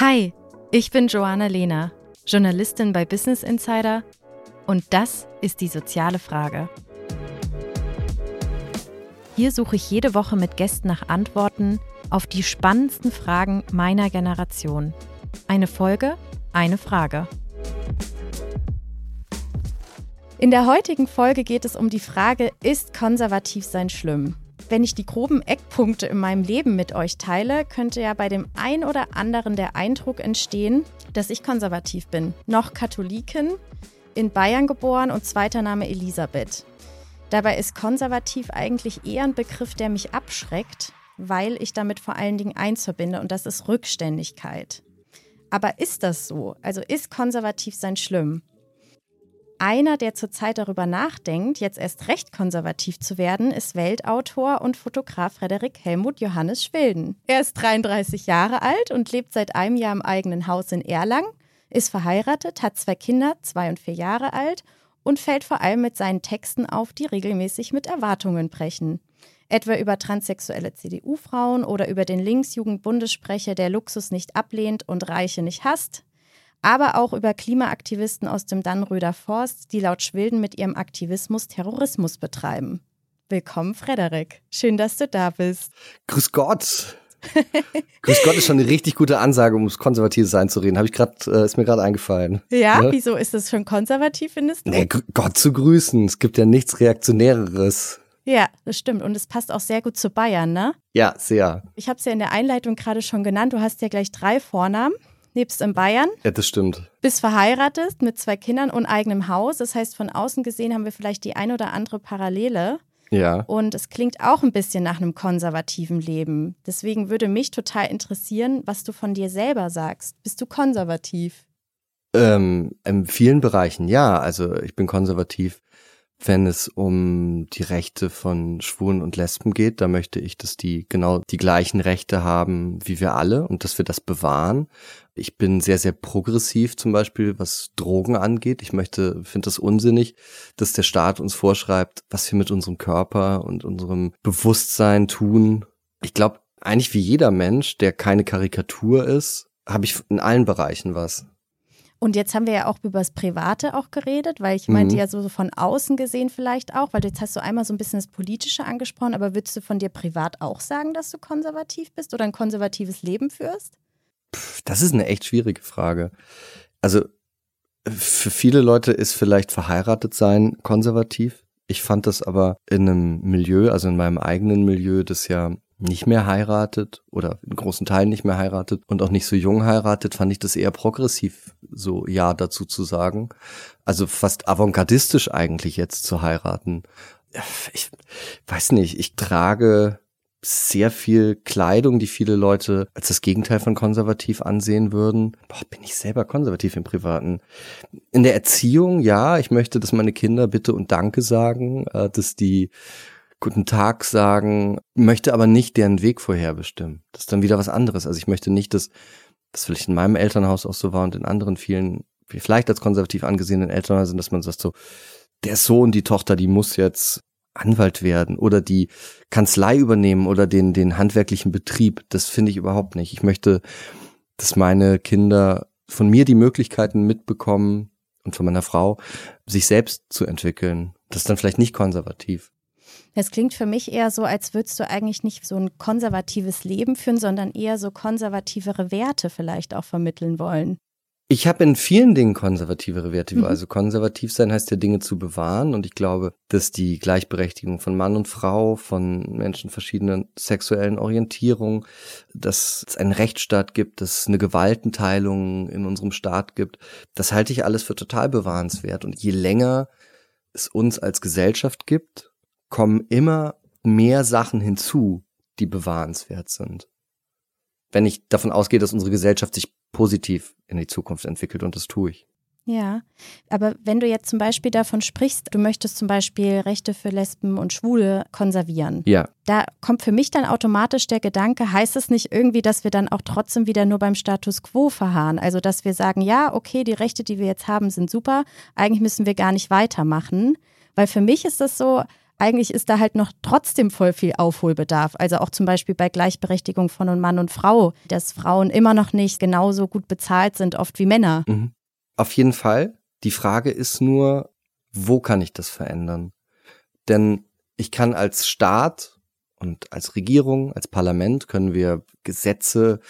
Hi, ich bin Joanna Lehner, Journalistin bei Business Insider und das ist die soziale Frage. Hier suche ich jede Woche mit Gästen nach Antworten auf die spannendsten Fragen meiner Generation. Eine Folge, eine Frage. In der heutigen Folge geht es um die Frage, ist konservativ sein schlimm? Wenn ich die groben Eckpunkte in meinem Leben mit euch teile, könnte ja bei dem ein oder anderen der Eindruck entstehen, dass ich konservativ bin. Noch Katholikin, in Bayern geboren und zweiter Name Elisabeth. Dabei ist konservativ eigentlich eher ein Begriff, der mich abschreckt, weil ich damit vor allen Dingen eins verbinde und das ist Rückständigkeit. Aber ist das so? Also ist konservativ sein schlimm? Einer, der zurzeit darüber nachdenkt, jetzt erst recht konservativ zu werden, ist Weltautor und Fotograf Frederik Helmut Johannes Schwilden. Er ist 33 Jahre alt und lebt seit einem Jahr im eigenen Haus in Erlangen, ist verheiratet, hat zwei Kinder, zwei und vier Jahre alt und fällt vor allem mit seinen Texten auf, die regelmäßig mit Erwartungen brechen. Etwa über transsexuelle CDU-Frauen oder über den Linksjugendbundessprecher, der Luxus nicht ablehnt und Reiche nicht hasst, aber auch über Klimaaktivisten aus dem Dannröder Forst, die laut Schwilden mit ihrem Aktivismus Terrorismus betreiben. Willkommen, Frederik. Schön, dass du da bist. Grüß Gott. Grüß Gott ist schon eine richtig gute Ansage, um ums konservatives Sein zu reden. Habe ich grad, äh, ist mir gerade eingefallen. Ja, ne? wieso ist das schon konservativ, findest du? Nee, Gott zu grüßen. Es gibt ja nichts Reaktionäreres. Ja, das stimmt. Und es passt auch sehr gut zu Bayern, ne? Ja, sehr. Ich habe es ja in der Einleitung gerade schon genannt. Du hast ja gleich drei Vornamen lebst in Bayern. Ja, das stimmt. Bist verheiratet mit zwei Kindern und eigenem Haus. Das heißt, von außen gesehen haben wir vielleicht die ein oder andere Parallele. Ja. Und es klingt auch ein bisschen nach einem konservativen Leben. Deswegen würde mich total interessieren, was du von dir selber sagst. Bist du konservativ? Ähm, in vielen Bereichen ja. Also ich bin konservativ wenn es um die Rechte von Schwulen und Lesben geht, da möchte ich, dass die genau die gleichen Rechte haben wie wir alle und dass wir das bewahren. Ich bin sehr, sehr progressiv zum Beispiel, was Drogen angeht. Ich möchte, finde das unsinnig, dass der Staat uns vorschreibt, was wir mit unserem Körper und unserem Bewusstsein tun. Ich glaube, eigentlich wie jeder Mensch, der keine Karikatur ist, habe ich in allen Bereichen was. Und jetzt haben wir ja auch über das Private auch geredet, weil ich meinte mhm. ja so von außen gesehen vielleicht auch, weil jetzt hast du einmal so ein bisschen das Politische angesprochen, aber würdest du von dir privat auch sagen, dass du konservativ bist oder ein konservatives Leben führst? Das ist eine echt schwierige Frage. Also für viele Leute ist vielleicht verheiratet sein konservativ. Ich fand das aber in einem Milieu, also in meinem eigenen Milieu, das ja nicht mehr heiratet oder in großen Teilen nicht mehr heiratet und auch nicht so jung heiratet, fand ich das eher progressiv, so ja dazu zu sagen. Also fast avantgardistisch eigentlich jetzt zu heiraten. Ich weiß nicht, ich trage sehr viel Kleidung, die viele Leute als das Gegenteil von konservativ ansehen würden. Boah, bin ich selber konservativ im Privaten. In der Erziehung, ja, ich möchte, dass meine Kinder bitte und Danke sagen, äh, dass die guten Tag sagen, möchte aber nicht deren Weg vorherbestimmen. Das ist dann wieder was anderes. Also ich möchte nicht, dass das vielleicht in meinem Elternhaus auch so war und in anderen vielen, vielleicht als konservativ angesehenen Elternhäusern, dass man sagt so, der Sohn, die Tochter, die muss jetzt Anwalt werden oder die Kanzlei übernehmen oder den, den handwerklichen Betrieb. Das finde ich überhaupt nicht. Ich möchte, dass meine Kinder von mir die Möglichkeiten mitbekommen und von meiner Frau, sich selbst zu entwickeln. Das ist dann vielleicht nicht konservativ. Es klingt für mich eher so, als würdest du eigentlich nicht so ein konservatives Leben führen, sondern eher so konservativere Werte vielleicht auch vermitteln wollen. Ich habe in vielen Dingen konservativere Werte. Mhm. Also konservativ sein heißt ja Dinge zu bewahren. Und ich glaube, dass die Gleichberechtigung von Mann und Frau, von Menschen verschiedenen sexuellen Orientierungen, dass es einen Rechtsstaat gibt, dass es eine Gewaltenteilung in unserem Staat gibt, das halte ich alles für total bewahrenswert. Und je länger es uns als Gesellschaft gibt, kommen immer mehr Sachen hinzu, die bewahrenswert sind. Wenn ich davon ausgehe, dass unsere Gesellschaft sich positiv in die Zukunft entwickelt und das tue ich. Ja, aber wenn du jetzt zum Beispiel davon sprichst, du möchtest zum Beispiel Rechte für Lesben und Schwule konservieren. Ja. Da kommt für mich dann automatisch der Gedanke, heißt es nicht irgendwie, dass wir dann auch trotzdem wieder nur beim Status quo verharren? Also, dass wir sagen, ja, okay, die Rechte, die wir jetzt haben, sind super, eigentlich müssen wir gar nicht weitermachen. Weil für mich ist das so, eigentlich ist da halt noch trotzdem voll viel Aufholbedarf. Also auch zum Beispiel bei Gleichberechtigung von Mann und Frau, dass Frauen immer noch nicht genauso gut bezahlt sind, oft wie Männer. Mhm. Auf jeden Fall. Die Frage ist nur, wo kann ich das verändern? Denn ich kann als Staat und als Regierung, als Parlament können wir Gesetze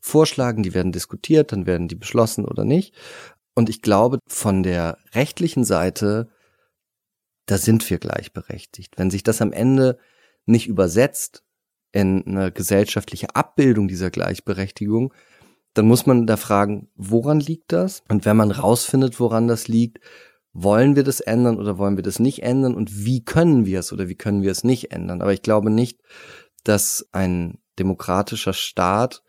vorschlagen, die werden diskutiert, dann werden die beschlossen oder nicht. Und ich glaube, von der rechtlichen Seite, da sind wir gleichberechtigt. Wenn sich das am Ende nicht übersetzt in eine gesellschaftliche Abbildung dieser Gleichberechtigung, dann muss man da fragen, woran liegt das? Und wenn man rausfindet, woran das liegt, wollen wir das ändern oder wollen wir das nicht ändern und wie können wir es oder wie können wir es nicht ändern? Aber ich glaube nicht, dass ein demokratischer Staat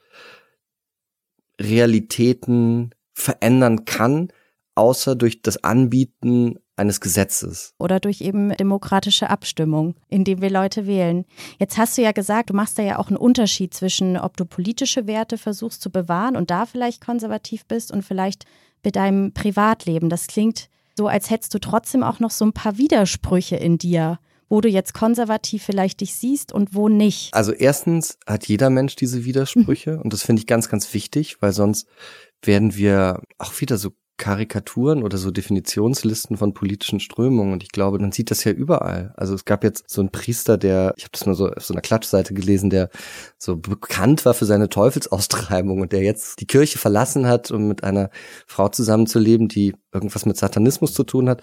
Realitäten verändern kann, außer durch das Anbieten eines Gesetzes. Oder durch eben demokratische Abstimmung, indem wir Leute wählen. Jetzt hast du ja gesagt, du machst da ja auch einen Unterschied zwischen, ob du politische Werte versuchst zu bewahren und da vielleicht konservativ bist und vielleicht bei deinem Privatleben. Das klingt so, als hättest du trotzdem auch noch so ein paar Widersprüche in dir, wo du jetzt konservativ vielleicht dich siehst und wo nicht. Also erstens hat jeder Mensch diese Widersprüche und das finde ich ganz, ganz wichtig, weil sonst werden wir auch wieder so Karikaturen oder so Definitionslisten von politischen Strömungen und ich glaube, man sieht das ja überall. Also es gab jetzt so einen Priester, der, ich habe das mal so auf so einer Klatschseite gelesen, der so bekannt war für seine Teufelsaustreibung und der jetzt die Kirche verlassen hat, um mit einer Frau zusammenzuleben, die irgendwas mit Satanismus zu tun hat.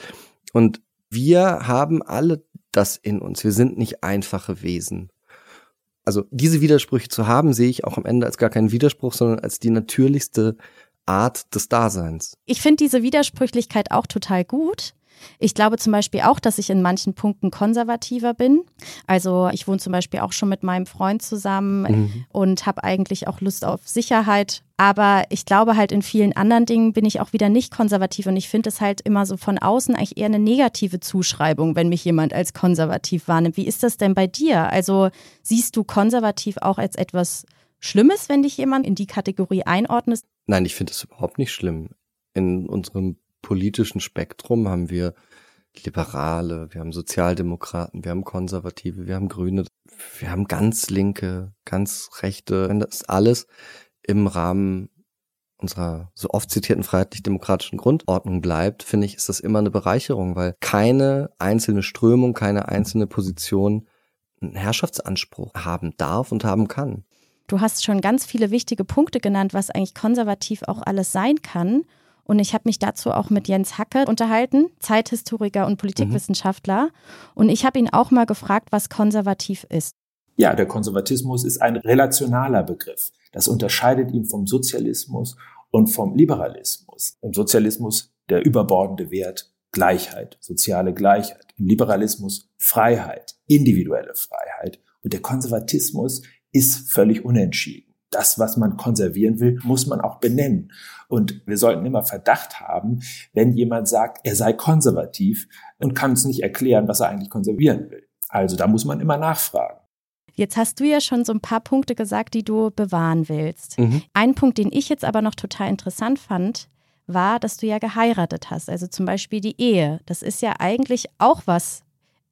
Und wir haben alle das in uns. Wir sind nicht einfache Wesen. Also diese Widersprüche zu haben, sehe ich auch am Ende als gar keinen Widerspruch, sondern als die natürlichste Art des Daseins. Ich finde diese Widersprüchlichkeit auch total gut. Ich glaube zum Beispiel auch, dass ich in manchen Punkten konservativer bin. Also ich wohne zum Beispiel auch schon mit meinem Freund zusammen mhm. und habe eigentlich auch Lust auf Sicherheit. Aber ich glaube halt in vielen anderen Dingen bin ich auch wieder nicht konservativ und ich finde es halt immer so von außen eigentlich eher eine negative Zuschreibung, wenn mich jemand als konservativ wahrnimmt. Wie ist das denn bei dir? Also siehst du konservativ auch als etwas Schlimmes, wenn dich jemand in die Kategorie einordnet? Nein, ich finde es überhaupt nicht schlimm. In unserem politischen Spektrum haben wir Liberale, wir haben Sozialdemokraten, wir haben Konservative, wir haben Grüne, wir haben ganz Linke, ganz Rechte. Wenn das alles im Rahmen unserer so oft zitierten freiheitlich-demokratischen Grundordnung bleibt, finde ich, ist das immer eine Bereicherung, weil keine einzelne Strömung, keine einzelne Position einen Herrschaftsanspruch haben darf und haben kann. Du hast schon ganz viele wichtige Punkte genannt, was eigentlich konservativ auch alles sein kann. Und ich habe mich dazu auch mit Jens Hacke unterhalten, Zeithistoriker und Politikwissenschaftler. Mhm. Und ich habe ihn auch mal gefragt, was konservativ ist. Ja, der Konservatismus ist ein relationaler Begriff. Das unterscheidet ihn vom Sozialismus und vom Liberalismus. Im Sozialismus der überbordende Wert Gleichheit, soziale Gleichheit. Im Liberalismus Freiheit, individuelle Freiheit. Und der Konservatismus ist völlig unentschieden. Das, was man konservieren will, muss man auch benennen. Und wir sollten immer Verdacht haben, wenn jemand sagt, er sei konservativ und kann uns nicht erklären, was er eigentlich konservieren will. Also da muss man immer nachfragen. Jetzt hast du ja schon so ein paar Punkte gesagt, die du bewahren willst. Mhm. Ein Punkt, den ich jetzt aber noch total interessant fand, war, dass du ja geheiratet hast. Also zum Beispiel die Ehe. Das ist ja eigentlich auch was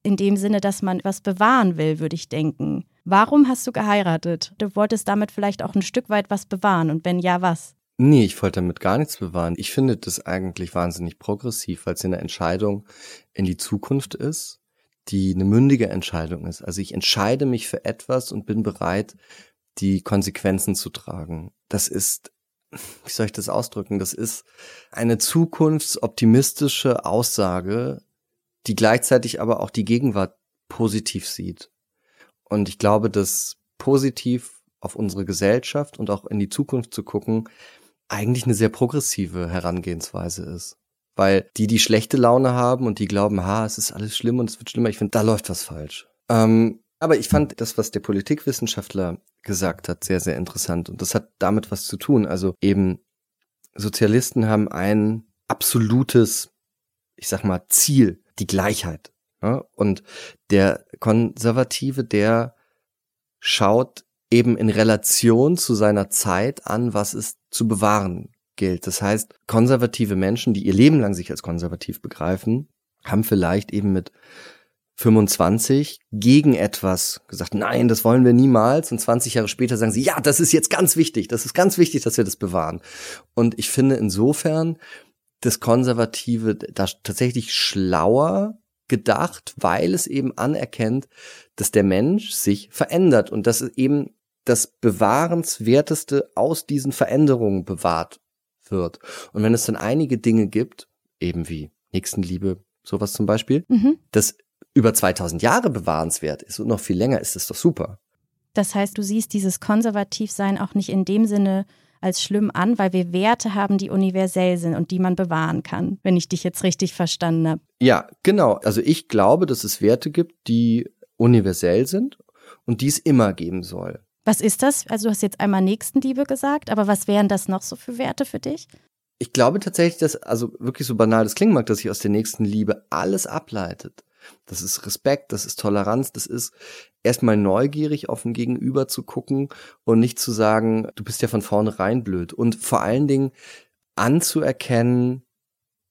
in dem Sinne, dass man was bewahren will, würde ich denken. Warum hast du geheiratet? Du wolltest damit vielleicht auch ein Stück weit was bewahren und wenn ja, was? Nee, ich wollte damit gar nichts bewahren. Ich finde das eigentlich wahnsinnig progressiv, weil es eine Entscheidung in die Zukunft ist, die eine mündige Entscheidung ist. Also ich entscheide mich für etwas und bin bereit, die Konsequenzen zu tragen. Das ist, wie soll ich das ausdrücken? Das ist eine zukunftsoptimistische Aussage, die gleichzeitig aber auch die Gegenwart positiv sieht. Und ich glaube, dass positiv auf unsere Gesellschaft und auch in die Zukunft zu gucken, eigentlich eine sehr progressive Herangehensweise ist. Weil die, die schlechte Laune haben und die glauben, ha, es ist alles schlimm und es wird schlimmer, ich finde, da läuft was falsch. Ähm, aber ich fand das, was der Politikwissenschaftler gesagt hat, sehr, sehr interessant. Und das hat damit was zu tun. Also eben, Sozialisten haben ein absolutes, ich sag mal, Ziel, die Gleichheit. Ja? Und der Konservative, der schaut eben in Relation zu seiner Zeit an, was es zu bewahren gilt. Das heißt, konservative Menschen, die ihr Leben lang sich als konservativ begreifen, haben vielleicht eben mit 25 gegen etwas gesagt, nein, das wollen wir niemals. Und 20 Jahre später sagen sie, ja, das ist jetzt ganz wichtig. Das ist ganz wichtig, dass wir das bewahren. Und ich finde insofern das Konservative da tatsächlich schlauer gedacht, weil es eben anerkennt, dass der Mensch sich verändert und dass eben das Bewahrenswerteste aus diesen Veränderungen bewahrt wird. Und wenn es dann einige Dinge gibt, eben wie Nächstenliebe, sowas zum Beispiel, mhm. das über 2000 Jahre bewahrenswert ist und noch viel länger ist, ist doch super. Das heißt, du siehst dieses Konservativsein auch nicht in dem Sinne als schlimm an, weil wir Werte haben, die universell sind und die man bewahren kann, wenn ich dich jetzt richtig verstanden habe. Ja, genau. Also ich glaube, dass es Werte gibt, die universell sind und die es immer geben soll. Was ist das? Also du hast jetzt einmal Nächstenliebe gesagt, aber was wären das noch so für Werte für dich? Ich glaube tatsächlich, dass, also wirklich so banal das klingen mag, dass sich aus der Nächstenliebe alles ableitet. Das ist Respekt, das ist Toleranz, das ist erstmal neugierig auf ein Gegenüber zu gucken und nicht zu sagen, du bist ja von vornherein blöd. Und vor allen Dingen anzuerkennen,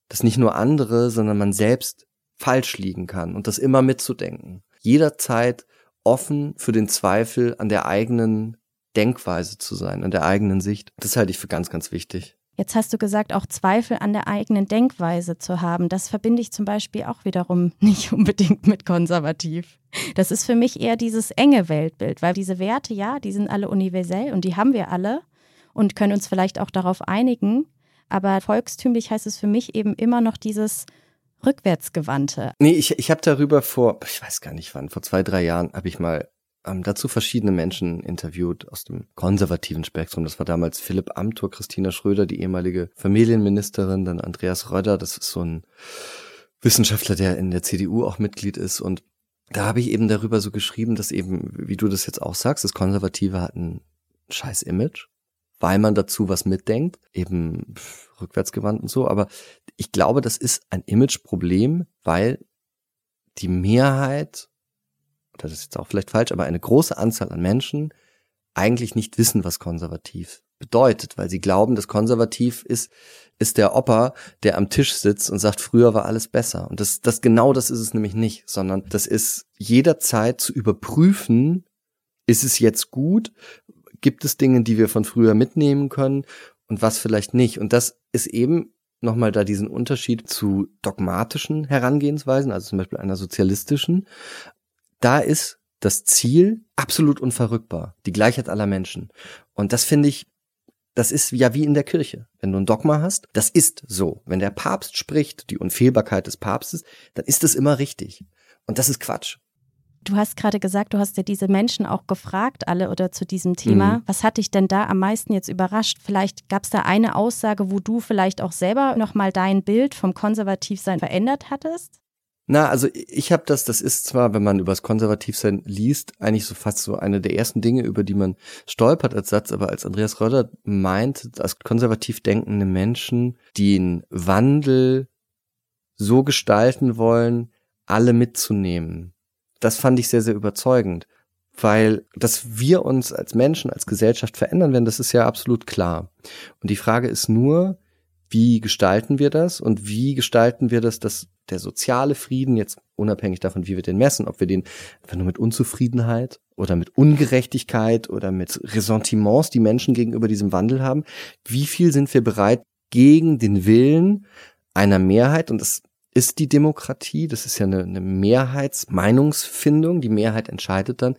dass nicht nur andere, sondern man selbst falsch liegen kann und das immer mitzudenken. Jederzeit offen für den Zweifel an der eigenen Denkweise zu sein, an der eigenen Sicht. Das halte ich für ganz, ganz wichtig. Jetzt hast du gesagt, auch Zweifel an der eigenen Denkweise zu haben. Das verbinde ich zum Beispiel auch wiederum nicht unbedingt mit konservativ. Das ist für mich eher dieses enge Weltbild, weil diese Werte, ja, die sind alle universell und die haben wir alle und können uns vielleicht auch darauf einigen. Aber volkstümlich heißt es für mich eben immer noch dieses rückwärtsgewandte. Nee, ich, ich habe darüber vor, ich weiß gar nicht wann, vor zwei, drei Jahren habe ich mal ähm, dazu verschiedene Menschen interviewt aus dem konservativen Spektrum. Das war damals Philipp Amthor, Christina Schröder, die ehemalige Familienministerin, dann Andreas Röder, das ist so ein Wissenschaftler, der in der CDU auch Mitglied ist. Und da habe ich eben darüber so geschrieben, dass eben, wie du das jetzt auch sagst, das Konservative hat ein scheiß Image, weil man dazu was mitdenkt, eben rückwärtsgewandt und so. Aber ich glaube, das ist ein Imageproblem, weil die Mehrheit das ist jetzt auch vielleicht falsch, aber eine große Anzahl an Menschen eigentlich nicht wissen, was konservativ bedeutet, weil sie glauben, dass konservativ ist, ist der Opa, der am Tisch sitzt und sagt, früher war alles besser. Und das, das genau das ist es nämlich nicht, sondern das ist jederzeit zu überprüfen, ist es jetzt gut? Gibt es Dinge, die wir von früher mitnehmen können und was vielleicht nicht? Und das ist eben nochmal da diesen Unterschied zu dogmatischen Herangehensweisen, also zum Beispiel einer sozialistischen, da ist das Ziel absolut unverrückbar, die Gleichheit aller Menschen. Und das finde ich, das ist ja wie in der Kirche. Wenn du ein Dogma hast, das ist so. Wenn der Papst spricht, die Unfehlbarkeit des Papstes, dann ist es immer richtig. Und das ist Quatsch. Du hast gerade gesagt, du hast ja diese Menschen auch gefragt, alle oder zu diesem Thema. Mhm. Was hat dich denn da am meisten jetzt überrascht? Vielleicht gab es da eine Aussage, wo du vielleicht auch selber nochmal dein Bild vom Konservativsein verändert hattest? Na, also ich habe das, das ist zwar, wenn man über das Konservativsein liest, eigentlich so fast so eine der ersten Dinge, über die man stolpert als Satz, aber als Andreas Röder meint, als konservativ denkende Menschen, den Wandel so gestalten wollen, alle mitzunehmen. Das fand ich sehr, sehr überzeugend, weil dass wir uns als Menschen, als Gesellschaft verändern werden, das ist ja absolut klar. Und die Frage ist nur, wie gestalten wir das und wie gestalten wir das, dass der soziale Frieden, jetzt unabhängig davon, wie wir den messen, ob wir den einfach nur mit Unzufriedenheit oder mit Ungerechtigkeit oder mit Ressentiments, die Menschen gegenüber diesem Wandel haben, wie viel sind wir bereit, gegen den Willen einer Mehrheit, und das ist die Demokratie, das ist ja eine, eine Mehrheitsmeinungsfindung, die Mehrheit entscheidet dann.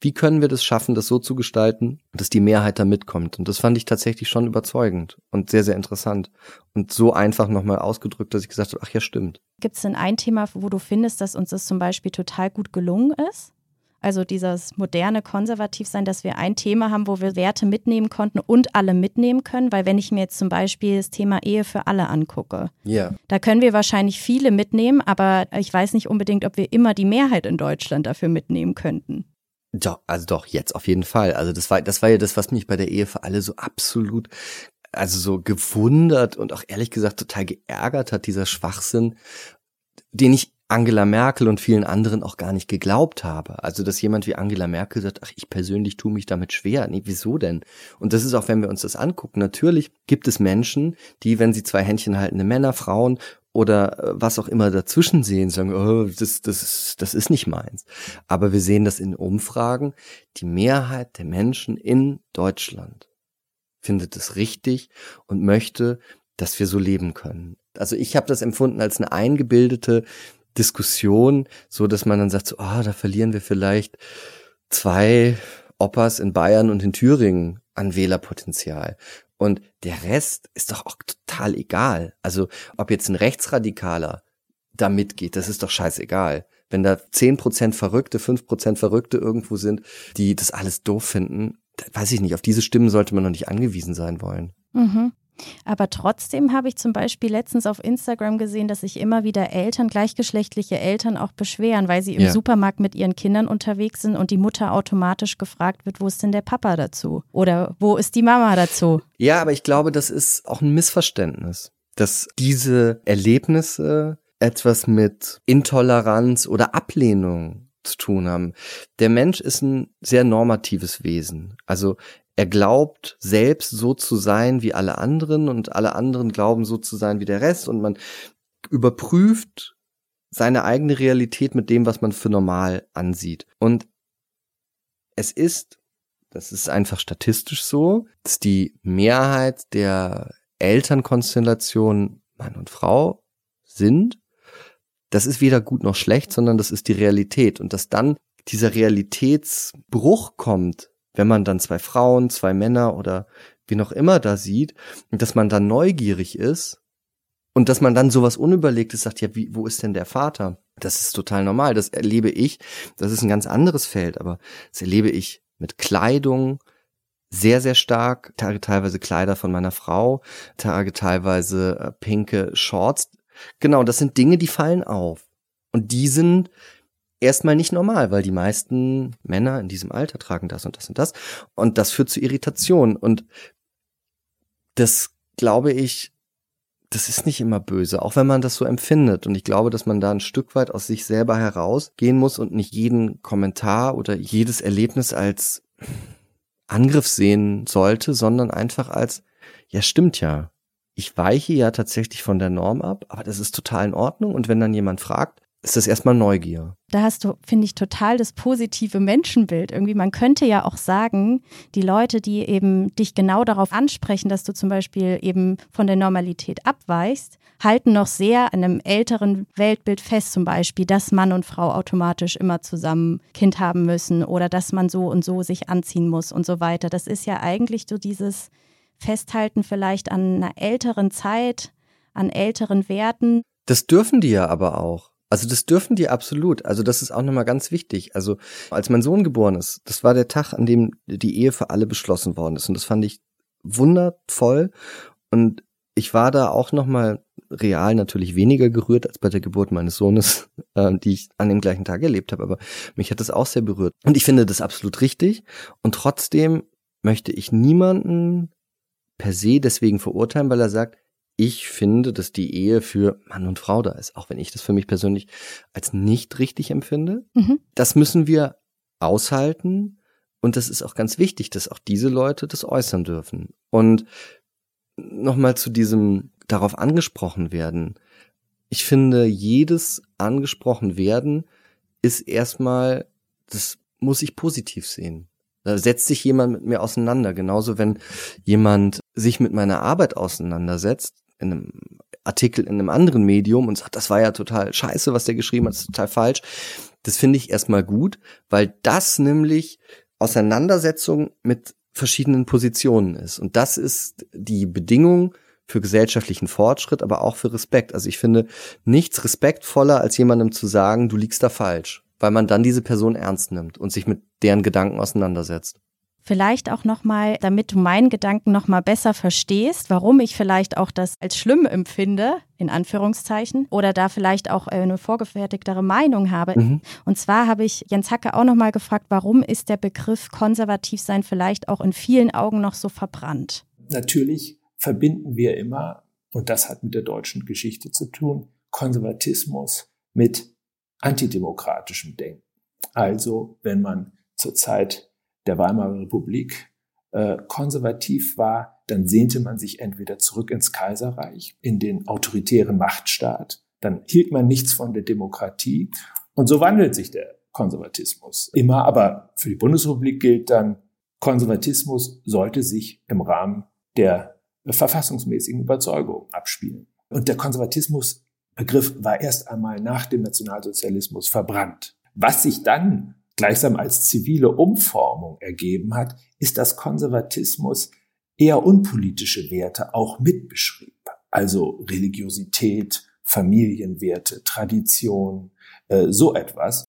Wie können wir das schaffen, das so zu gestalten, dass die Mehrheit da mitkommt? Und das fand ich tatsächlich schon überzeugend und sehr, sehr interessant. Und so einfach nochmal ausgedrückt, dass ich gesagt habe, ach ja, stimmt. Gibt es denn ein Thema, wo du findest, dass uns das zum Beispiel total gut gelungen ist? Also dieses moderne Konservativsein, dass wir ein Thema haben, wo wir Werte mitnehmen konnten und alle mitnehmen können. Weil wenn ich mir jetzt zum Beispiel das Thema Ehe für alle angucke, ja. da können wir wahrscheinlich viele mitnehmen, aber ich weiß nicht unbedingt, ob wir immer die Mehrheit in Deutschland dafür mitnehmen könnten. Doch, also doch, jetzt auf jeden Fall. Also das war, das war ja das, was mich bei der Ehe für alle so absolut, also so gewundert und auch ehrlich gesagt total geärgert hat, dieser Schwachsinn, den ich Angela Merkel und vielen anderen auch gar nicht geglaubt habe. Also, dass jemand wie Angela Merkel sagt, ach, ich persönlich tue mich damit schwer. Nee, wieso denn? Und das ist auch, wenn wir uns das angucken, natürlich gibt es Menschen, die, wenn sie zwei Händchen haltende Männer, Frauen oder äh, was auch immer dazwischen sehen, sagen, oh, das, das, das ist nicht meins. Aber wir sehen das in Umfragen. Die Mehrheit der Menschen in Deutschland findet es richtig und möchte, dass wir so leben können. Also ich habe das empfunden als eine eingebildete Diskussion, so dass man dann sagt, so, ah, da verlieren wir vielleicht zwei Opas in Bayern und in Thüringen an Wählerpotenzial. Und der Rest ist doch auch total egal. Also ob jetzt ein Rechtsradikaler da mitgeht, das ist doch scheißegal. Wenn da zehn Prozent Verrückte, fünf Prozent Verrückte irgendwo sind, die das alles doof finden, weiß ich nicht, auf diese Stimmen sollte man noch nicht angewiesen sein wollen. Mhm. Aber trotzdem habe ich zum Beispiel letztens auf Instagram gesehen, dass sich immer wieder Eltern, gleichgeschlechtliche Eltern auch beschweren, weil sie im ja. Supermarkt mit ihren Kindern unterwegs sind und die Mutter automatisch gefragt wird, wo ist denn der Papa dazu? Oder wo ist die Mama dazu? Ja, aber ich glaube, das ist auch ein Missverständnis, dass diese Erlebnisse etwas mit Intoleranz oder Ablehnung zu tun haben. Der Mensch ist ein sehr normatives Wesen. Also er glaubt selbst so zu sein wie alle anderen und alle anderen glauben so zu sein wie der Rest und man überprüft seine eigene Realität mit dem, was man für normal ansieht. Und es ist, das ist einfach statistisch so, dass die Mehrheit der Elternkonstellationen Mann und Frau sind. Das ist weder gut noch schlecht, sondern das ist die Realität. Und dass dann dieser Realitätsbruch kommt, wenn man dann zwei Frauen, zwei Männer oder wie noch immer da sieht, dass man dann neugierig ist und dass man dann sowas Unüberlegtes sagt, ja, wie, wo ist denn der Vater? Das ist total normal. Das erlebe ich. Das ist ein ganz anderes Feld, aber das erlebe ich mit Kleidung sehr, sehr stark. Trage teilweise Kleider von meiner Frau, trage teilweise äh, pinke Shorts. Genau, das sind Dinge, die fallen auf. Und die sind erstmal nicht normal, weil die meisten Männer in diesem Alter tragen das und das und das. Und das führt zu Irritation. Und das glaube ich, das ist nicht immer böse, auch wenn man das so empfindet. Und ich glaube, dass man da ein Stück weit aus sich selber herausgehen muss und nicht jeden Kommentar oder jedes Erlebnis als Angriff sehen sollte, sondern einfach als, ja, stimmt ja. Ich weiche ja tatsächlich von der Norm ab, aber das ist total in Ordnung. Und wenn dann jemand fragt, ist das erstmal Neugier. Da hast du, finde ich, total das positive Menschenbild. Irgendwie, man könnte ja auch sagen, die Leute, die eben dich genau darauf ansprechen, dass du zum Beispiel eben von der Normalität abweichst, halten noch sehr an einem älteren Weltbild fest, zum Beispiel, dass Mann und Frau automatisch immer zusammen Kind haben müssen oder dass man so und so sich anziehen muss und so weiter. Das ist ja eigentlich so dieses Festhalten vielleicht an einer älteren Zeit, an älteren Werten. Das dürfen die ja aber auch. Also das dürfen die absolut. Also das ist auch nochmal ganz wichtig. Also als mein Sohn geboren ist, das war der Tag, an dem die Ehe für alle beschlossen worden ist. Und das fand ich wundervoll. Und ich war da auch nochmal real natürlich weniger gerührt als bei der Geburt meines Sohnes, äh, die ich an dem gleichen Tag erlebt habe. Aber mich hat das auch sehr berührt. Und ich finde das absolut richtig. Und trotzdem möchte ich niemanden per se deswegen verurteilen, weil er sagt, ich finde, dass die Ehe für Mann und Frau da ist, auch wenn ich das für mich persönlich als nicht richtig empfinde. Mhm. Das müssen wir aushalten und das ist auch ganz wichtig, dass auch diese Leute das äußern dürfen. Und nochmal zu diesem darauf angesprochen werden. Ich finde, jedes angesprochen werden ist erstmal, das muss ich positiv sehen. Da setzt sich jemand mit mir auseinander. Genauso, wenn jemand sich mit meiner Arbeit auseinandersetzt, in einem Artikel in einem anderen Medium und sagt, das war ja total scheiße, was der geschrieben hat, ist total falsch. Das finde ich erstmal gut, weil das nämlich Auseinandersetzung mit verschiedenen Positionen ist. Und das ist die Bedingung für gesellschaftlichen Fortschritt, aber auch für Respekt. Also ich finde nichts respektvoller, als jemandem zu sagen, du liegst da falsch, weil man dann diese Person ernst nimmt und sich mit deren Gedanken auseinandersetzt. Vielleicht auch nochmal, damit du meinen Gedanken nochmal besser verstehst, warum ich vielleicht auch das als schlimm empfinde, in Anführungszeichen, oder da vielleicht auch eine vorgefertigtere Meinung habe. Mhm. Und zwar habe ich Jens Hacke auch nochmal gefragt, warum ist der Begriff konservativ sein vielleicht auch in vielen Augen noch so verbrannt? Natürlich verbinden wir immer, und das hat mit der deutschen Geschichte zu tun, Konservatismus mit antidemokratischem Denken. Also wenn man zur Zeit der Weimarer Republik äh, konservativ war, dann sehnte man sich entweder zurück ins Kaiserreich, in den autoritären Machtstaat, dann hielt man nichts von der Demokratie und so wandelt sich der Konservatismus immer, aber für die Bundesrepublik gilt dann, Konservatismus sollte sich im Rahmen der verfassungsmäßigen Überzeugung abspielen. Und der Konservatismusbegriff war erst einmal nach dem Nationalsozialismus verbrannt. Was sich dann gleichsam als zivile Umformung ergeben hat, ist, dass Konservatismus eher unpolitische Werte auch mitbeschrieb. Also Religiosität, Familienwerte, Tradition, äh, so etwas.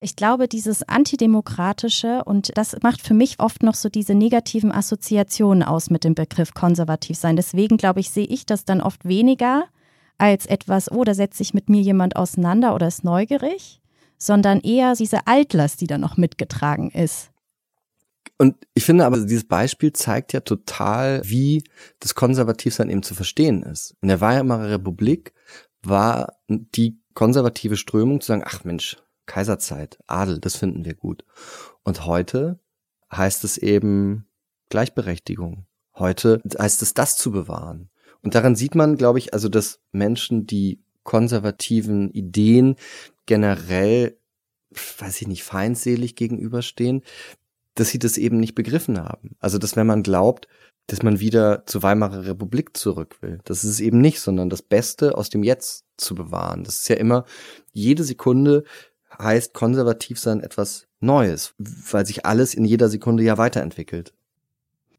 Ich glaube, dieses Antidemokratische und das macht für mich oft noch so diese negativen Assoziationen aus mit dem Begriff konservativ sein. Deswegen glaube ich, sehe ich das dann oft weniger als etwas, oh, da setzt sich mit mir jemand auseinander oder ist neugierig, sondern eher diese Altlast, die da noch mitgetragen ist. Und ich finde aber, dieses Beispiel zeigt ja total, wie das Konservativsein eben zu verstehen ist. In der Weimarer Republik war die konservative Strömung zu sagen, ach Mensch, Kaiserzeit, Adel, das finden wir gut. Und heute heißt es eben Gleichberechtigung. Heute heißt es, das zu bewahren. Und daran sieht man, glaube ich, also, dass Menschen, die konservativen Ideen generell, weiß ich nicht, feindselig gegenüberstehen, dass sie das eben nicht begriffen haben. Also, dass wenn man glaubt, dass man wieder zur Weimarer Republik zurück will. Das ist es eben nicht, sondern das Beste aus dem Jetzt zu bewahren. Das ist ja immer, jede Sekunde heißt konservativ sein etwas Neues, weil sich alles in jeder Sekunde ja weiterentwickelt.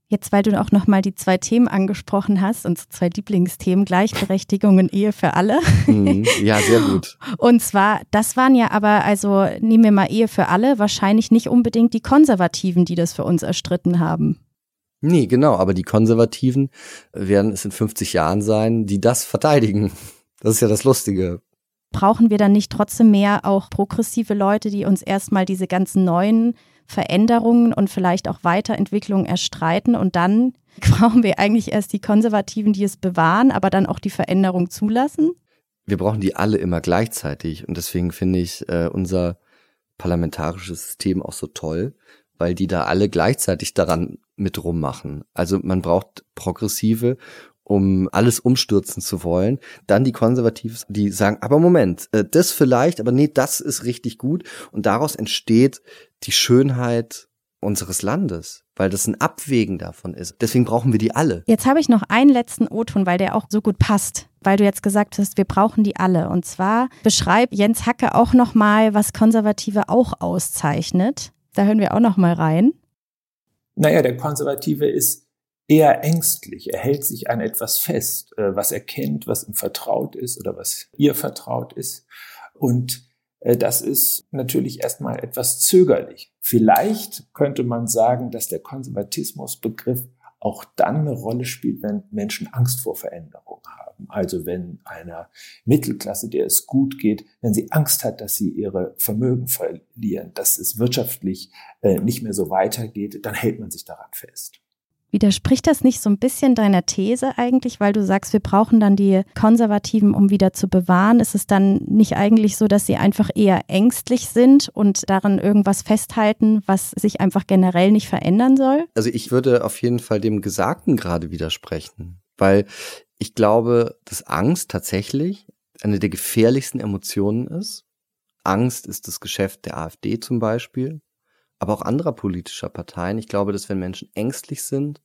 Jetzt, weil du auch nochmal die zwei Themen angesprochen hast, unsere zwei Lieblingsthemen, Gleichberechtigung und Ehe für alle. Mhm. ja, sehr gut. Und zwar, das waren ja aber, also nehmen wir mal Ehe für alle, wahrscheinlich nicht unbedingt die Konservativen, die das für uns erstritten haben. Nee, genau, aber die Konservativen werden es in 50 Jahren sein, die das verteidigen. Das ist ja das Lustige. Brauchen wir dann nicht trotzdem mehr auch progressive Leute, die uns erstmal diese ganzen neuen Veränderungen und vielleicht auch Weiterentwicklungen erstreiten und dann brauchen wir eigentlich erst die Konservativen, die es bewahren, aber dann auch die Veränderung zulassen? Wir brauchen die alle immer gleichzeitig und deswegen finde ich äh, unser parlamentarisches System auch so toll, weil die da alle gleichzeitig daran mit rummachen. Also man braucht progressive um alles umstürzen zu wollen. Dann die Konservativen, die sagen, aber Moment, äh, das vielleicht, aber nee, das ist richtig gut. Und daraus entsteht die Schönheit unseres Landes, weil das ein Abwägen davon ist. Deswegen brauchen wir die alle. Jetzt habe ich noch einen letzten O-Ton, weil der auch so gut passt, weil du jetzt gesagt hast, wir brauchen die alle. Und zwar beschreibt Jens Hacke auch noch mal, was Konservative auch auszeichnet. Da hören wir auch noch mal rein. Naja, der Konservative ist eher ängstlich. Er hält sich an etwas fest, äh, was er kennt, was ihm vertraut ist oder was ihr vertraut ist. Und das ist natürlich erstmal etwas zögerlich. Vielleicht könnte man sagen, dass der Konservatismusbegriff auch dann eine Rolle spielt, wenn Menschen Angst vor Veränderung haben. Also wenn einer Mittelklasse, der es gut geht, wenn sie Angst hat, dass sie ihre Vermögen verlieren, dass es wirtschaftlich äh, nicht mehr so weitergeht, dann hält man sich daran fest. Widerspricht das nicht so ein bisschen deiner These eigentlich, weil du sagst, wir brauchen dann die Konservativen, um wieder zu bewahren? Ist es dann nicht eigentlich so, dass sie einfach eher ängstlich sind und daran irgendwas festhalten, was sich einfach generell nicht verändern soll? Also ich würde auf jeden Fall dem Gesagten gerade widersprechen, weil ich glaube, dass Angst tatsächlich eine der gefährlichsten Emotionen ist. Angst ist das Geschäft der AfD zum Beispiel aber auch anderer politischer Parteien. Ich glaube, dass wenn Menschen ängstlich sind,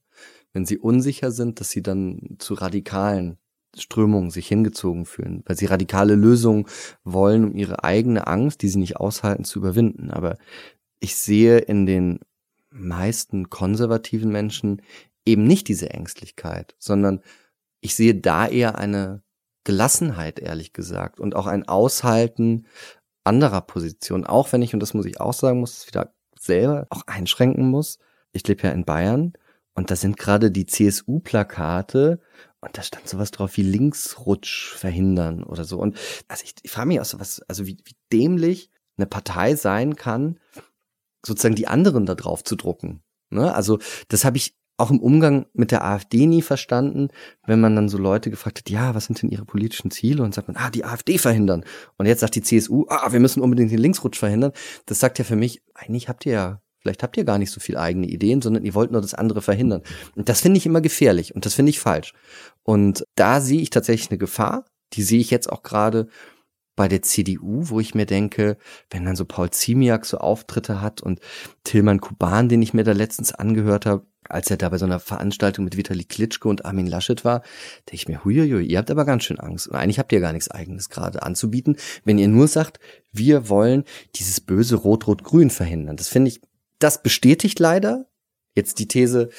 wenn sie unsicher sind, dass sie dann zu radikalen Strömungen sich hingezogen fühlen, weil sie radikale Lösungen wollen, um ihre eigene Angst, die sie nicht aushalten, zu überwinden. Aber ich sehe in den meisten konservativen Menschen eben nicht diese Ängstlichkeit, sondern ich sehe da eher eine Gelassenheit, ehrlich gesagt, und auch ein Aushalten anderer Positionen, auch wenn ich, und das muss ich auch sagen, muss es wieder selber auch einschränken muss. Ich lebe ja in Bayern und da sind gerade die CSU-Plakate und da stand sowas drauf wie Linksrutsch verhindern oder so. Und also ich, ich frage mich auch so was, also wie, wie dämlich eine Partei sein kann, sozusagen die anderen da drauf zu drucken. Ne? Also das habe ich auch im Umgang mit der AfD nie verstanden, wenn man dann so Leute gefragt hat, ja, was sind denn ihre politischen Ziele? Und sagt man, ah, die AfD verhindern. Und jetzt sagt die CSU, ah, wir müssen unbedingt den Linksrutsch verhindern. Das sagt ja für mich, eigentlich habt ihr ja Vielleicht habt ihr gar nicht so viel eigene Ideen, sondern ihr wollt nur das andere verhindern. Und das finde ich immer gefährlich und das finde ich falsch. Und da sehe ich tatsächlich eine Gefahr. Die sehe ich jetzt auch gerade bei der CDU, wo ich mir denke, wenn dann so Paul Ziemiak so Auftritte hat und Tilman Kuban, den ich mir da letztens angehört habe, als er da bei so einer Veranstaltung mit Vitali Klitschko und Armin Laschet war, denke ich mir, huiuiui, ihr habt aber ganz schön Angst. Und eigentlich habt ihr gar nichts eigenes gerade anzubieten, wenn ihr nur sagt, wir wollen dieses böse Rot-Rot-Grün verhindern. Das finde ich, das bestätigt leider jetzt die These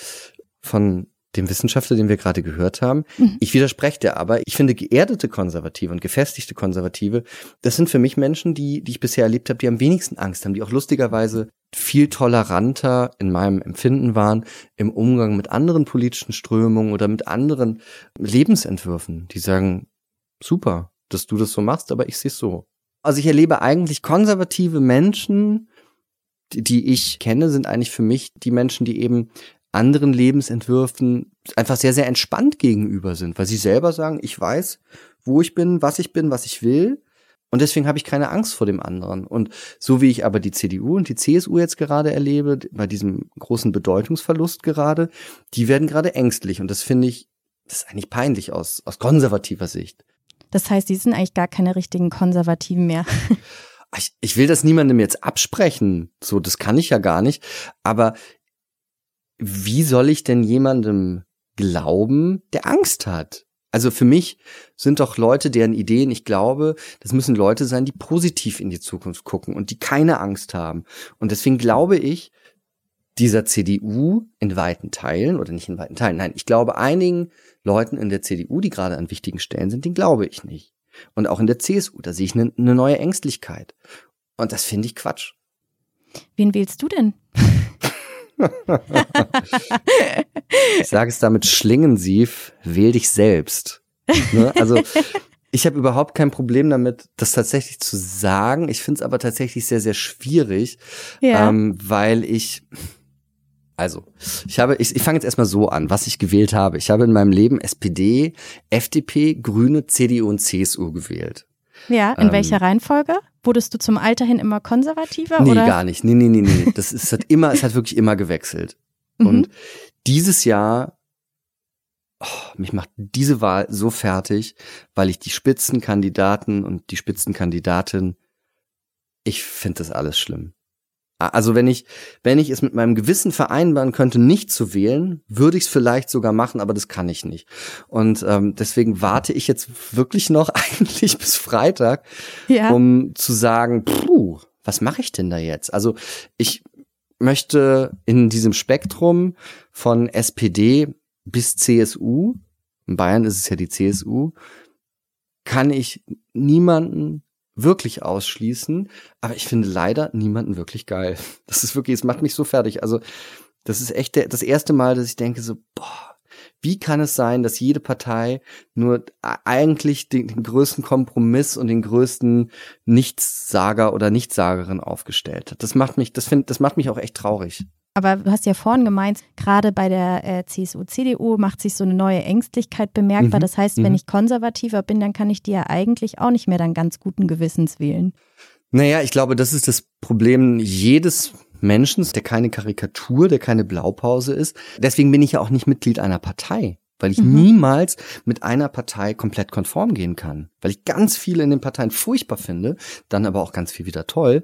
von dem Wissenschaftler, den wir gerade gehört haben. Mhm. Ich widerspreche dir aber. Ich finde geerdete Konservative und gefestigte Konservative, das sind für mich Menschen, die, die ich bisher erlebt habe, die am wenigsten Angst haben, die auch lustigerweise viel toleranter in meinem Empfinden waren im Umgang mit anderen politischen Strömungen oder mit anderen Lebensentwürfen, die sagen, super, dass du das so machst, aber ich sehe es so. Also ich erlebe eigentlich konservative Menschen, die, ich kenne, sind eigentlich für mich die Menschen, die eben anderen Lebensentwürfen einfach sehr, sehr entspannt gegenüber sind, weil sie selber sagen, ich weiß, wo ich bin, was ich bin, was ich will. Und deswegen habe ich keine Angst vor dem anderen. Und so wie ich aber die CDU und die CSU jetzt gerade erlebe, bei diesem großen Bedeutungsverlust gerade, die werden gerade ängstlich. Und das finde ich, das ist eigentlich peinlich aus, aus konservativer Sicht. Das heißt, die sind eigentlich gar keine richtigen Konservativen mehr. Ich, ich will das niemandem jetzt absprechen. So, das kann ich ja gar nicht. Aber wie soll ich denn jemandem glauben, der Angst hat? Also für mich sind doch Leute, deren Ideen ich glaube, das müssen Leute sein, die positiv in die Zukunft gucken und die keine Angst haben. Und deswegen glaube ich, dieser CDU in weiten Teilen oder nicht in weiten Teilen, nein, ich glaube einigen Leuten in der CDU, die gerade an wichtigen Stellen sind, den glaube ich nicht. Und auch in der CSU, da sehe ich eine, eine neue Ängstlichkeit. Und das finde ich Quatsch. Wen wählst du denn? ich sage es damit schlingensief, wähl dich selbst. Ne? Also ich habe überhaupt kein Problem damit, das tatsächlich zu sagen. Ich finde es aber tatsächlich sehr, sehr schwierig, ja. ähm, weil ich, also, ich habe, ich, ich fange jetzt erstmal so an, was ich gewählt habe. Ich habe in meinem Leben SPD, FDP, Grüne, CDU und CSU gewählt. Ja, in ähm, welcher Reihenfolge? Wurdest du zum Alter hin immer konservativer? Nee, oder? gar nicht. Nee, nee, nee, nee. Das ist, hat immer, es hat wirklich immer gewechselt. Mhm. Und dieses Jahr, oh, mich macht diese Wahl so fertig, weil ich die Spitzenkandidaten und die Spitzenkandidatin, ich finde das alles schlimm. Also wenn ich, wenn ich es mit meinem Gewissen vereinbaren könnte, nicht zu wählen, würde ich es vielleicht sogar machen, aber das kann ich nicht. Und ähm, deswegen warte ich jetzt wirklich noch eigentlich bis Freitag, ja. um zu sagen, puh, was mache ich denn da jetzt? Also ich möchte in diesem Spektrum von SPD bis CSU, in Bayern ist es ja die CSU, kann ich niemanden wirklich ausschließen, aber ich finde leider niemanden wirklich geil. Das ist wirklich, es macht mich so fertig. Also, das ist echt der, das erste Mal, dass ich denke so, boah, wie kann es sein, dass jede Partei nur eigentlich den, den größten Kompromiss und den größten Nichtssager oder Nichtsagerin aufgestellt hat? Das macht mich, das finde, das macht mich auch echt traurig. Aber du hast ja vorhin gemeint, gerade bei der äh, CSU, CDU macht sich so eine neue Ängstlichkeit bemerkbar. Mhm. Das heißt, wenn mhm. ich konservativer bin, dann kann ich die ja eigentlich auch nicht mehr dann ganz guten Gewissens wählen. Naja, ich glaube, das ist das Problem jedes Menschen, der keine Karikatur, der keine Blaupause ist. Deswegen bin ich ja auch nicht Mitglied einer Partei weil ich mhm. niemals mit einer Partei komplett konform gehen kann, weil ich ganz viele in den Parteien furchtbar finde, dann aber auch ganz viel wieder toll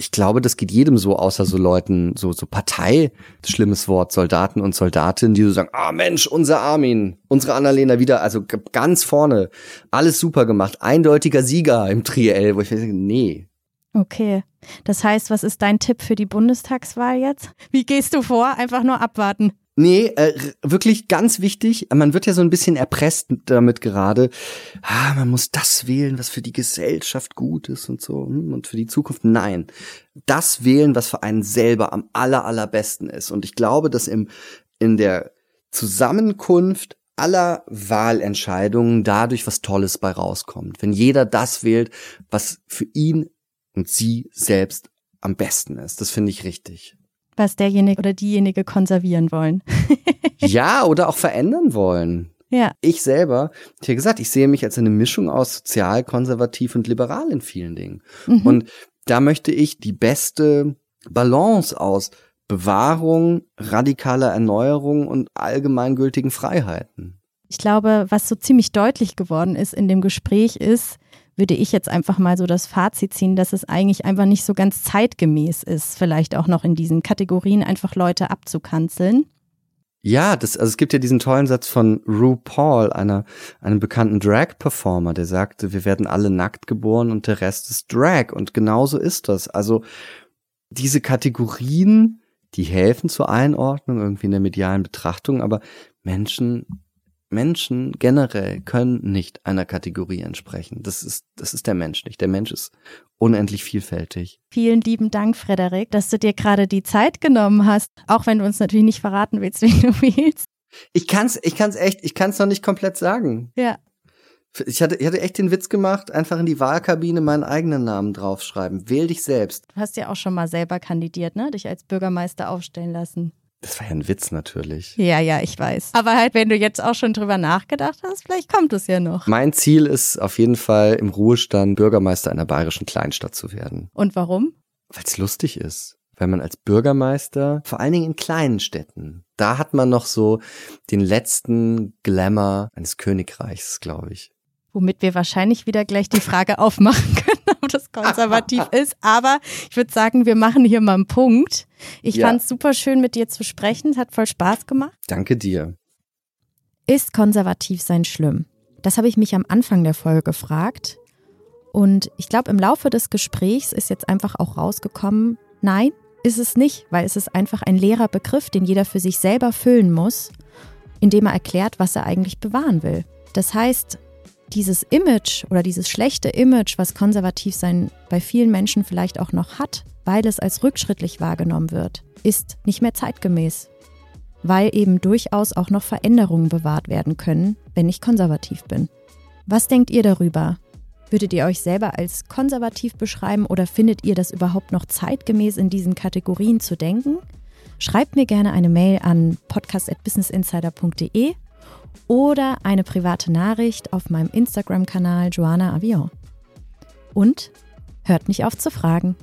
ich glaube, das geht jedem so, außer so Leuten, so, so Partei, schlimmes Wort, Soldaten und Soldatinnen, die so sagen, ah Mensch, unser Armin, unsere Annalena wieder, also ganz vorne, alles super gemacht, eindeutiger Sieger im Triell, wo ich denke, nee. Okay. Das heißt, was ist dein Tipp für die Bundestagswahl jetzt? Wie gehst du vor? Einfach nur abwarten. Nee, äh, wirklich ganz wichtig. Man wird ja so ein bisschen erpresst damit gerade. Ah, man muss das wählen, was für die Gesellschaft gut ist und so hm, und für die Zukunft. Nein, das wählen, was für einen selber am aller allerbesten ist. Und ich glaube, dass im in der Zusammenkunft aller Wahlentscheidungen dadurch was Tolles bei rauskommt. Wenn jeder das wählt, was für ihn und sie selbst am besten ist. Das finde ich richtig was derjenige oder diejenige konservieren wollen. ja, oder auch verändern wollen. Ja. Ich selber, ich habe gesagt, ich sehe mich als eine Mischung aus sozial, konservativ und liberal in vielen Dingen. Mhm. Und da möchte ich die beste Balance aus Bewahrung radikaler Erneuerung und allgemeingültigen Freiheiten. Ich glaube, was so ziemlich deutlich geworden ist in dem Gespräch ist, würde ich jetzt einfach mal so das Fazit ziehen, dass es eigentlich einfach nicht so ganz zeitgemäß ist, vielleicht auch noch in diesen Kategorien einfach Leute abzukanzeln. Ja, das, also es gibt ja diesen tollen Satz von RuPaul, einer, einem bekannten Drag-Performer, der sagte, wir werden alle nackt geboren und der Rest ist Drag. Und genauso ist das. Also diese Kategorien, die helfen zur Einordnung irgendwie in der medialen Betrachtung, aber Menschen Menschen generell können nicht einer Kategorie entsprechen. Das ist, das ist der Mensch nicht. Der Mensch ist unendlich vielfältig. Vielen lieben Dank, Frederik, dass du dir gerade die Zeit genommen hast, auch wenn du uns natürlich nicht verraten willst, wie du willst. Ich kann's, ich kann's echt, ich kann's noch nicht komplett sagen. Ja. Ich hatte, ich hatte echt den Witz gemacht, einfach in die Wahlkabine meinen eigenen Namen draufschreiben. Wähl dich selbst. Du hast ja auch schon mal selber kandidiert, ne? Dich als Bürgermeister aufstellen lassen. Das war ja ein Witz natürlich. Ja, ja, ich weiß. Aber halt, wenn du jetzt auch schon drüber nachgedacht hast, vielleicht kommt es ja noch. Mein Ziel ist auf jeden Fall im Ruhestand Bürgermeister einer bayerischen Kleinstadt zu werden. Und warum? Weil es lustig ist. Weil man als Bürgermeister, vor allen Dingen in kleinen Städten, da hat man noch so den letzten Glamour eines Königreichs, glaube ich. Womit wir wahrscheinlich wieder gleich die Frage aufmachen können, ob das konservativ ist. Aber ich würde sagen, wir machen hier mal einen Punkt. Ich ja. fand es super schön, mit dir zu sprechen. Es hat voll Spaß gemacht. Danke dir. Ist konservativ sein schlimm? Das habe ich mich am Anfang der Folge gefragt. Und ich glaube, im Laufe des Gesprächs ist jetzt einfach auch rausgekommen, nein, ist es nicht, weil es ist einfach ein leerer Begriff, den jeder für sich selber füllen muss, indem er erklärt, was er eigentlich bewahren will. Das heißt, dieses Image oder dieses schlechte Image, was konservativ sein bei vielen Menschen vielleicht auch noch hat, weil es als rückschrittlich wahrgenommen wird, ist nicht mehr zeitgemäß, weil eben durchaus auch noch Veränderungen bewahrt werden können, wenn ich konservativ bin. Was denkt ihr darüber? Würdet ihr euch selber als konservativ beschreiben oder findet ihr das überhaupt noch zeitgemäß in diesen Kategorien zu denken? Schreibt mir gerne eine Mail an podcast.businessinsider.de oder eine private Nachricht auf meinem Instagram-Kanal Joanna Avion. Und hört nicht auf zu fragen.